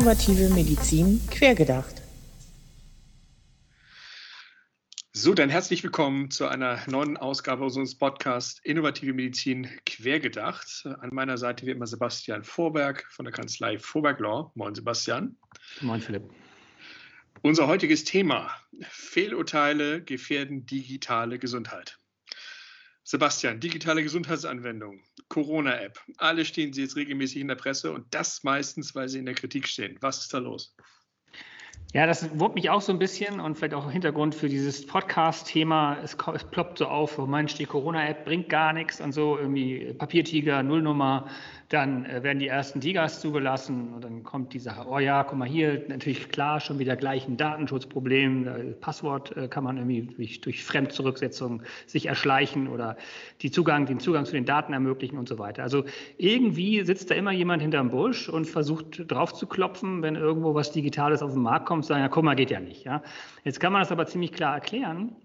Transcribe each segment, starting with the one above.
Innovative Medizin quergedacht. So, dann herzlich willkommen zu einer neuen Ausgabe unseres Podcasts Innovative Medizin quergedacht. An meiner Seite wie immer Sebastian Vorberg von der Kanzlei Vorberg Law. Moin Sebastian. Moin Philipp. Unser heutiges Thema: Fehlurteile gefährden digitale Gesundheit. Sebastian, digitale Gesundheitsanwendung, Corona-App, alle stehen sie jetzt regelmäßig in der Presse und das meistens, weil sie in der Kritik stehen. Was ist da los? Ja, das wurmt mich auch so ein bisschen und vielleicht auch Hintergrund für dieses Podcast-Thema. Es, es, ploppt so auf, oh Mensch, die Corona-App bringt gar nichts und so, irgendwie Papiertiger, Nullnummer, dann äh, werden die ersten Digas zugelassen und dann kommt die Sache, oh ja, guck mal hier, natürlich klar, schon wieder gleich ein Datenschutzproblem. Passwort äh, kann man irgendwie durch, durch Fremdzurücksetzung sich erschleichen oder die Zugang, den Zugang zu den Daten ermöglichen und so weiter. Also irgendwie sitzt da immer jemand hinterm Busch und versucht drauf zu klopfen, wenn irgendwo was Digitales auf den Markt kommt, sagen, ja, guck mal, geht ja nicht. Ja? Jetzt kann man das aber ziemlich klar erklären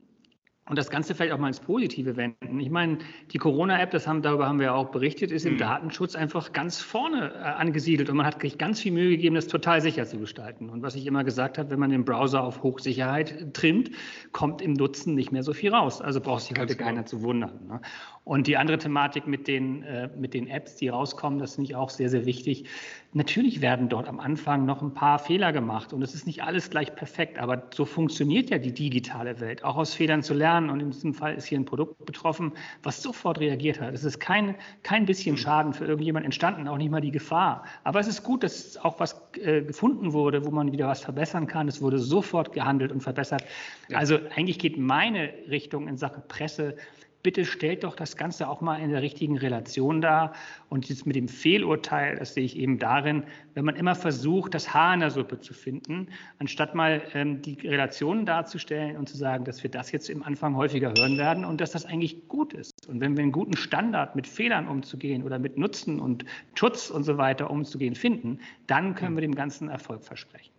und das Ganze vielleicht auch mal ins Positive wenden. Ich meine, die Corona-App, das haben, darüber haben wir auch berichtet, ist im mhm. Datenschutz einfach ganz vorne äh, angesiedelt und man hat sich ganz viel Mühe gegeben, das total sicher zu gestalten. Und was ich immer gesagt habe, wenn man den Browser auf Hochsicherheit trimmt, kommt im Nutzen nicht mehr so viel raus. Also braucht sich heute genau. keiner zu wundern. Ne? Und die andere Thematik mit den, äh, mit den Apps, die rauskommen, das finde ich auch sehr, sehr wichtig. Natürlich werden dort am Anfang noch ein paar Fehler gemacht und es ist nicht alles gleich perfekt, aber so funktioniert ja die digitale Welt, auch aus Fehlern zu lernen. Und in diesem Fall ist hier ein Produkt betroffen, was sofort reagiert hat. Es ist kein, kein bisschen Schaden für irgendjemand entstanden, auch nicht mal die Gefahr. Aber es ist gut, dass auch was äh, gefunden wurde, wo man wieder was verbessern kann. Es wurde sofort gehandelt und verbessert. Ja. Also eigentlich geht meine Richtung in Sachen Presse bitte stellt doch das Ganze auch mal in der richtigen Relation dar. Und jetzt mit dem Fehlurteil, das sehe ich eben darin, wenn man immer versucht, das Haar in der Suppe zu finden, anstatt mal ähm, die Relationen darzustellen und zu sagen, dass wir das jetzt im Anfang häufiger hören werden und dass das eigentlich gut ist. Und wenn wir einen guten Standard mit Fehlern umzugehen oder mit Nutzen und Schutz und so weiter umzugehen finden, dann können wir dem Ganzen Erfolg versprechen.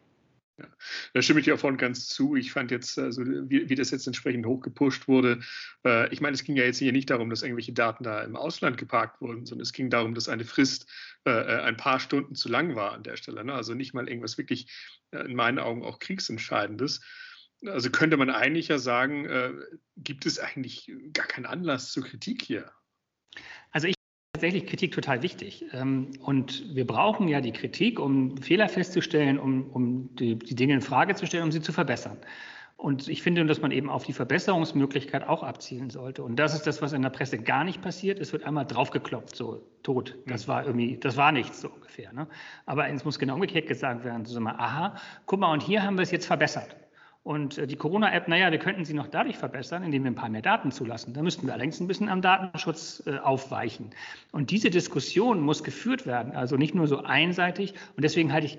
Ja, da stimme ich dir voll ganz zu. Ich fand jetzt, also wie, wie das jetzt entsprechend hochgepusht wurde, äh, ich meine, es ging ja jetzt hier nicht darum, dass irgendwelche Daten da im Ausland geparkt wurden, sondern es ging darum, dass eine Frist äh, äh ein paar Stunden zu lang war an der Stelle. Ne? Also nicht mal irgendwas wirklich äh, in meinen Augen auch kriegsentscheidendes. Also könnte man eigentlich ja sagen, äh, gibt es eigentlich gar keinen Anlass zur Kritik hier? Ich tatsächlich Kritik total wichtig. Ähm, und wir brauchen ja die Kritik, um Fehler festzustellen, um, um die, die Dinge in Frage zu stellen, um sie zu verbessern. Und ich finde, dass man eben auf die Verbesserungsmöglichkeit auch abzielen sollte. Und das ist das, was in der Presse gar nicht passiert. Es wird einmal draufgeklopft, so tot. Das war irgendwie, das war nichts so ungefähr. Ne? Aber es muss genau umgekehrt gesagt werden. So mal, aha, guck mal, und hier haben wir es jetzt verbessert. Und äh, die Corona-App, naja, wir könnten sie noch dadurch verbessern, indem wir ein paar mehr Daten zulassen. Da müssten wir allerdings ein bisschen am Datenschutz äh, aufweichen. Und diese Diskussion muss geführt werden, also nicht nur so einseitig. Und deswegen halte ich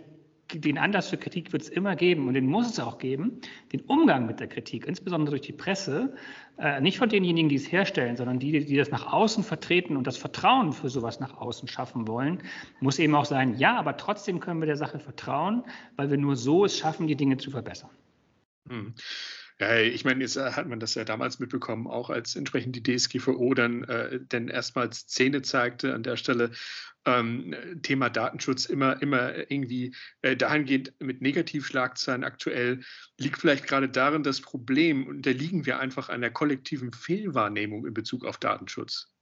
den Anlass für Kritik wird es immer geben und den muss es auch geben. Den Umgang mit der Kritik, insbesondere durch die Presse, äh, nicht von denjenigen, die es herstellen, sondern die, die das nach außen vertreten und das Vertrauen für sowas nach außen schaffen wollen, muss eben auch sein, ja, aber trotzdem können wir der Sache vertrauen, weil wir nur so es schaffen, die Dinge zu verbessern. Hm. Ja, ich meine, jetzt äh, hat man das ja damals mitbekommen, auch als entsprechend die DSGVO dann, äh, dann erstmals Szene zeigte an der Stelle. Ähm, Thema Datenschutz immer, immer irgendwie äh, dahingehend mit Negativschlagzeilen aktuell, liegt vielleicht gerade darin das Problem, und da liegen wir einfach einer kollektiven Fehlwahrnehmung in Bezug auf Datenschutz.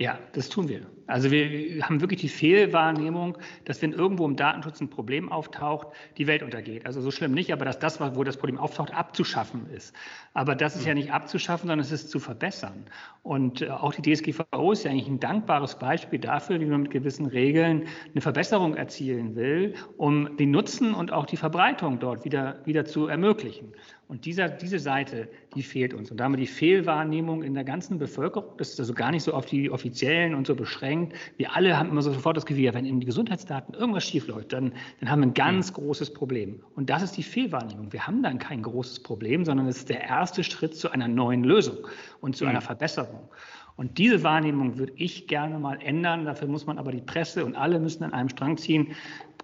Ja, das tun wir. Also wir haben wirklich die Fehlwahrnehmung, dass wenn irgendwo im Datenschutz ein Problem auftaucht, die Welt untergeht. Also so schlimm nicht, aber dass das, wo das Problem auftaucht, abzuschaffen ist. Aber das ist ja nicht abzuschaffen, sondern es ist zu verbessern. Und äh, auch die DSGVO ist ja eigentlich ein dankbares Beispiel dafür, wie man mit gewissen Regeln eine Verbesserung erzielen will, um den Nutzen und auch die Verbreitung dort wieder, wieder zu ermöglichen. Und dieser, diese Seite, die fehlt uns. Und damit die Fehlwahrnehmung in der ganzen Bevölkerung, das ist also gar nicht so auf die Offiziellen und so beschränkt. Wir alle haben immer so sofort das Gefühl, wenn in die Gesundheitsdaten irgendwas schiefläuft, dann, dann haben wir ein ganz mhm. großes Problem. Und das ist die Fehlwahrnehmung. Wir haben dann kein großes Problem, sondern es ist der erste Schritt zu einer neuen Lösung und zu einer Verbesserung. Und diese Wahrnehmung würde ich gerne mal ändern. Dafür muss man aber die Presse und alle müssen an einem Strang ziehen.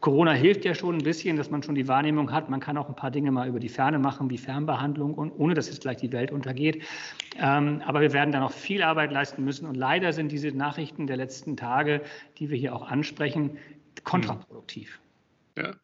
Corona hilft ja schon ein bisschen, dass man schon die Wahrnehmung hat, man kann auch ein paar Dinge mal über die Ferne machen, wie Fernbehandlung, und ohne dass jetzt gleich die Welt untergeht. Ähm, aber wir werden da noch viel Arbeit leisten müssen. Und leider sind diese Nachrichten der letzten Tage, die wir hier auch ansprechen, kontraproduktiv. Ja.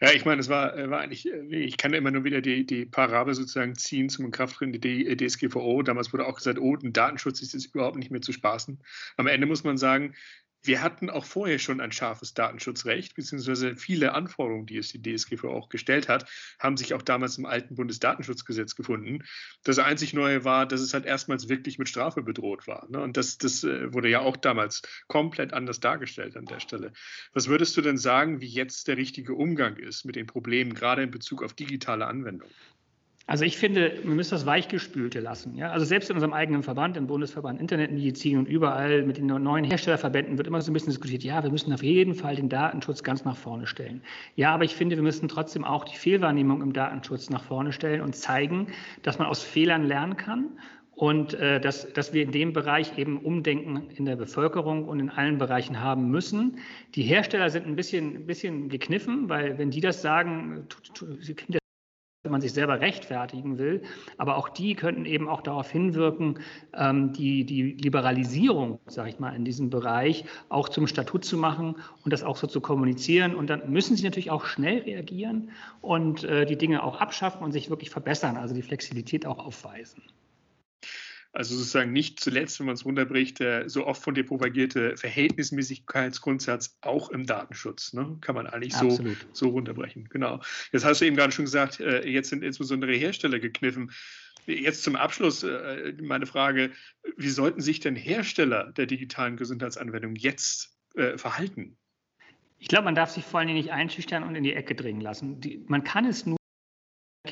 Ja, ich meine, es war, äh, war eigentlich, äh, ich kann immer nur wieder die, die Parabel sozusagen ziehen zum Inkrafttreten der DSGVO. Damals wurde auch gesagt, oh, ein Datenschutz ist jetzt überhaupt nicht mehr zu spaßen. Am Ende muss man sagen, wir hatten auch vorher schon ein scharfes Datenschutzrecht, beziehungsweise viele Anforderungen, die es die DSGVO auch gestellt hat, haben sich auch damals im alten Bundesdatenschutzgesetz gefunden. Das einzig Neue war, dass es halt erstmals wirklich mit Strafe bedroht war. Ne? Und das, das äh, wurde ja auch damals komplett anders dargestellt an der Stelle. Was würdest du denn sagen, wie jetzt der richtige Umgang ist mit den Problemen, gerade in Bezug auf digitale Anwendungen? Also ich finde, wir müssen das Weichgespülte lassen. Ja? Also selbst in unserem eigenen Verband, im Bundesverband Internetmedizin und überall mit den neuen Herstellerverbänden wird immer so ein bisschen diskutiert, ja, wir müssen auf jeden Fall den Datenschutz ganz nach vorne stellen. Ja, aber ich finde, wir müssen trotzdem auch die Fehlwahrnehmung im Datenschutz nach vorne stellen und zeigen, dass man aus Fehlern lernen kann und äh, dass, dass wir in dem Bereich eben Umdenken in der Bevölkerung und in allen Bereichen haben müssen. Die Hersteller sind ein bisschen, ein bisschen gekniffen, weil wenn die das sagen, sie kriegen das wenn man sich selber rechtfertigen will. Aber auch die könnten eben auch darauf hinwirken, ähm, die, die Liberalisierung, sage ich mal, in diesem Bereich auch zum Statut zu machen und das auch so zu kommunizieren. Und dann müssen sie natürlich auch schnell reagieren und äh, die Dinge auch abschaffen und sich wirklich verbessern, also die Flexibilität auch aufweisen. Also sozusagen nicht zuletzt, wenn man es runterbricht, der so oft von dir propagierte Verhältnismäßigkeitsgrundsatz auch im Datenschutz. Ne? Kann man eigentlich so, so runterbrechen. Genau. Jetzt hast du eben gerade schon gesagt, äh, jetzt sind insbesondere Hersteller gekniffen. Jetzt zum Abschluss äh, meine Frage, wie sollten sich denn Hersteller der digitalen Gesundheitsanwendung jetzt äh, verhalten? Ich glaube, man darf sich vor allem nicht einschüchtern und in die Ecke dringen lassen. Die, man kann es nur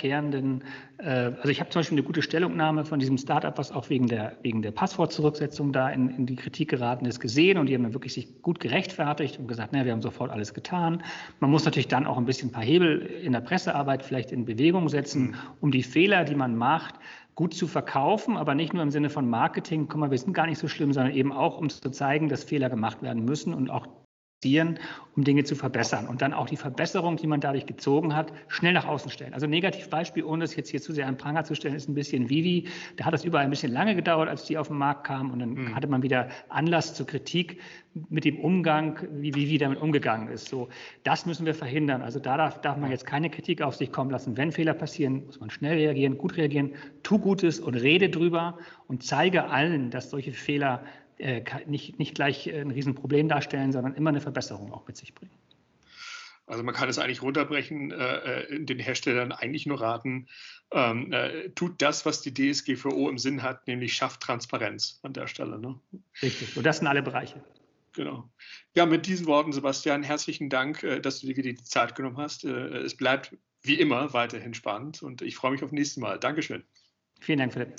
wiederkehrenden, äh, also ich habe zum Beispiel eine gute Stellungnahme von diesem Startup, was auch wegen der, wegen der Passwortzurücksetzung da in, in die Kritik geraten ist, gesehen und die haben dann wirklich sich gut gerechtfertigt und gesagt, naja, wir haben sofort alles getan. Man muss natürlich dann auch ein bisschen ein paar Hebel in der Pressearbeit vielleicht in Bewegung setzen, mhm. um die Fehler, die man macht, gut zu verkaufen, aber nicht nur im Sinne von Marketing, guck mal, wir sind gar nicht so schlimm, sondern eben auch, um zu zeigen, dass Fehler gemacht werden müssen und auch um Dinge zu verbessern und dann auch die Verbesserung, die man dadurch gezogen hat, schnell nach außen stellen. Also Negativbeispiel, ohne es jetzt hier zu sehr an Pranger zu stellen, ist ein bisschen Vivi. Da hat es überall ein bisschen lange gedauert, als die auf den Markt kamen und dann mhm. hatte man wieder Anlass zur Kritik mit dem Umgang, wie Vivi damit umgegangen ist. So, das müssen wir verhindern. Also da darf, darf man jetzt keine Kritik auf sich kommen lassen. Wenn Fehler passieren, muss man schnell reagieren, gut reagieren, tu Gutes und rede drüber und zeige allen, dass solche Fehler äh, nicht, nicht gleich ein Riesenproblem darstellen, sondern immer eine Verbesserung auch mit sich bringen. Also man kann es eigentlich runterbrechen, äh, äh den Herstellern eigentlich nur raten, ähm, äh, tut das, was die DSGVO im Sinn hat, nämlich schafft Transparenz an der Stelle. Ne? Richtig, und das sind alle Bereiche. Genau. Ja, mit diesen Worten, Sebastian, herzlichen Dank, äh, dass du dir die Zeit genommen hast. Äh, es bleibt wie immer weiterhin spannend und ich freue mich auf nächstes Mal. Dankeschön. Vielen Dank, Philipp.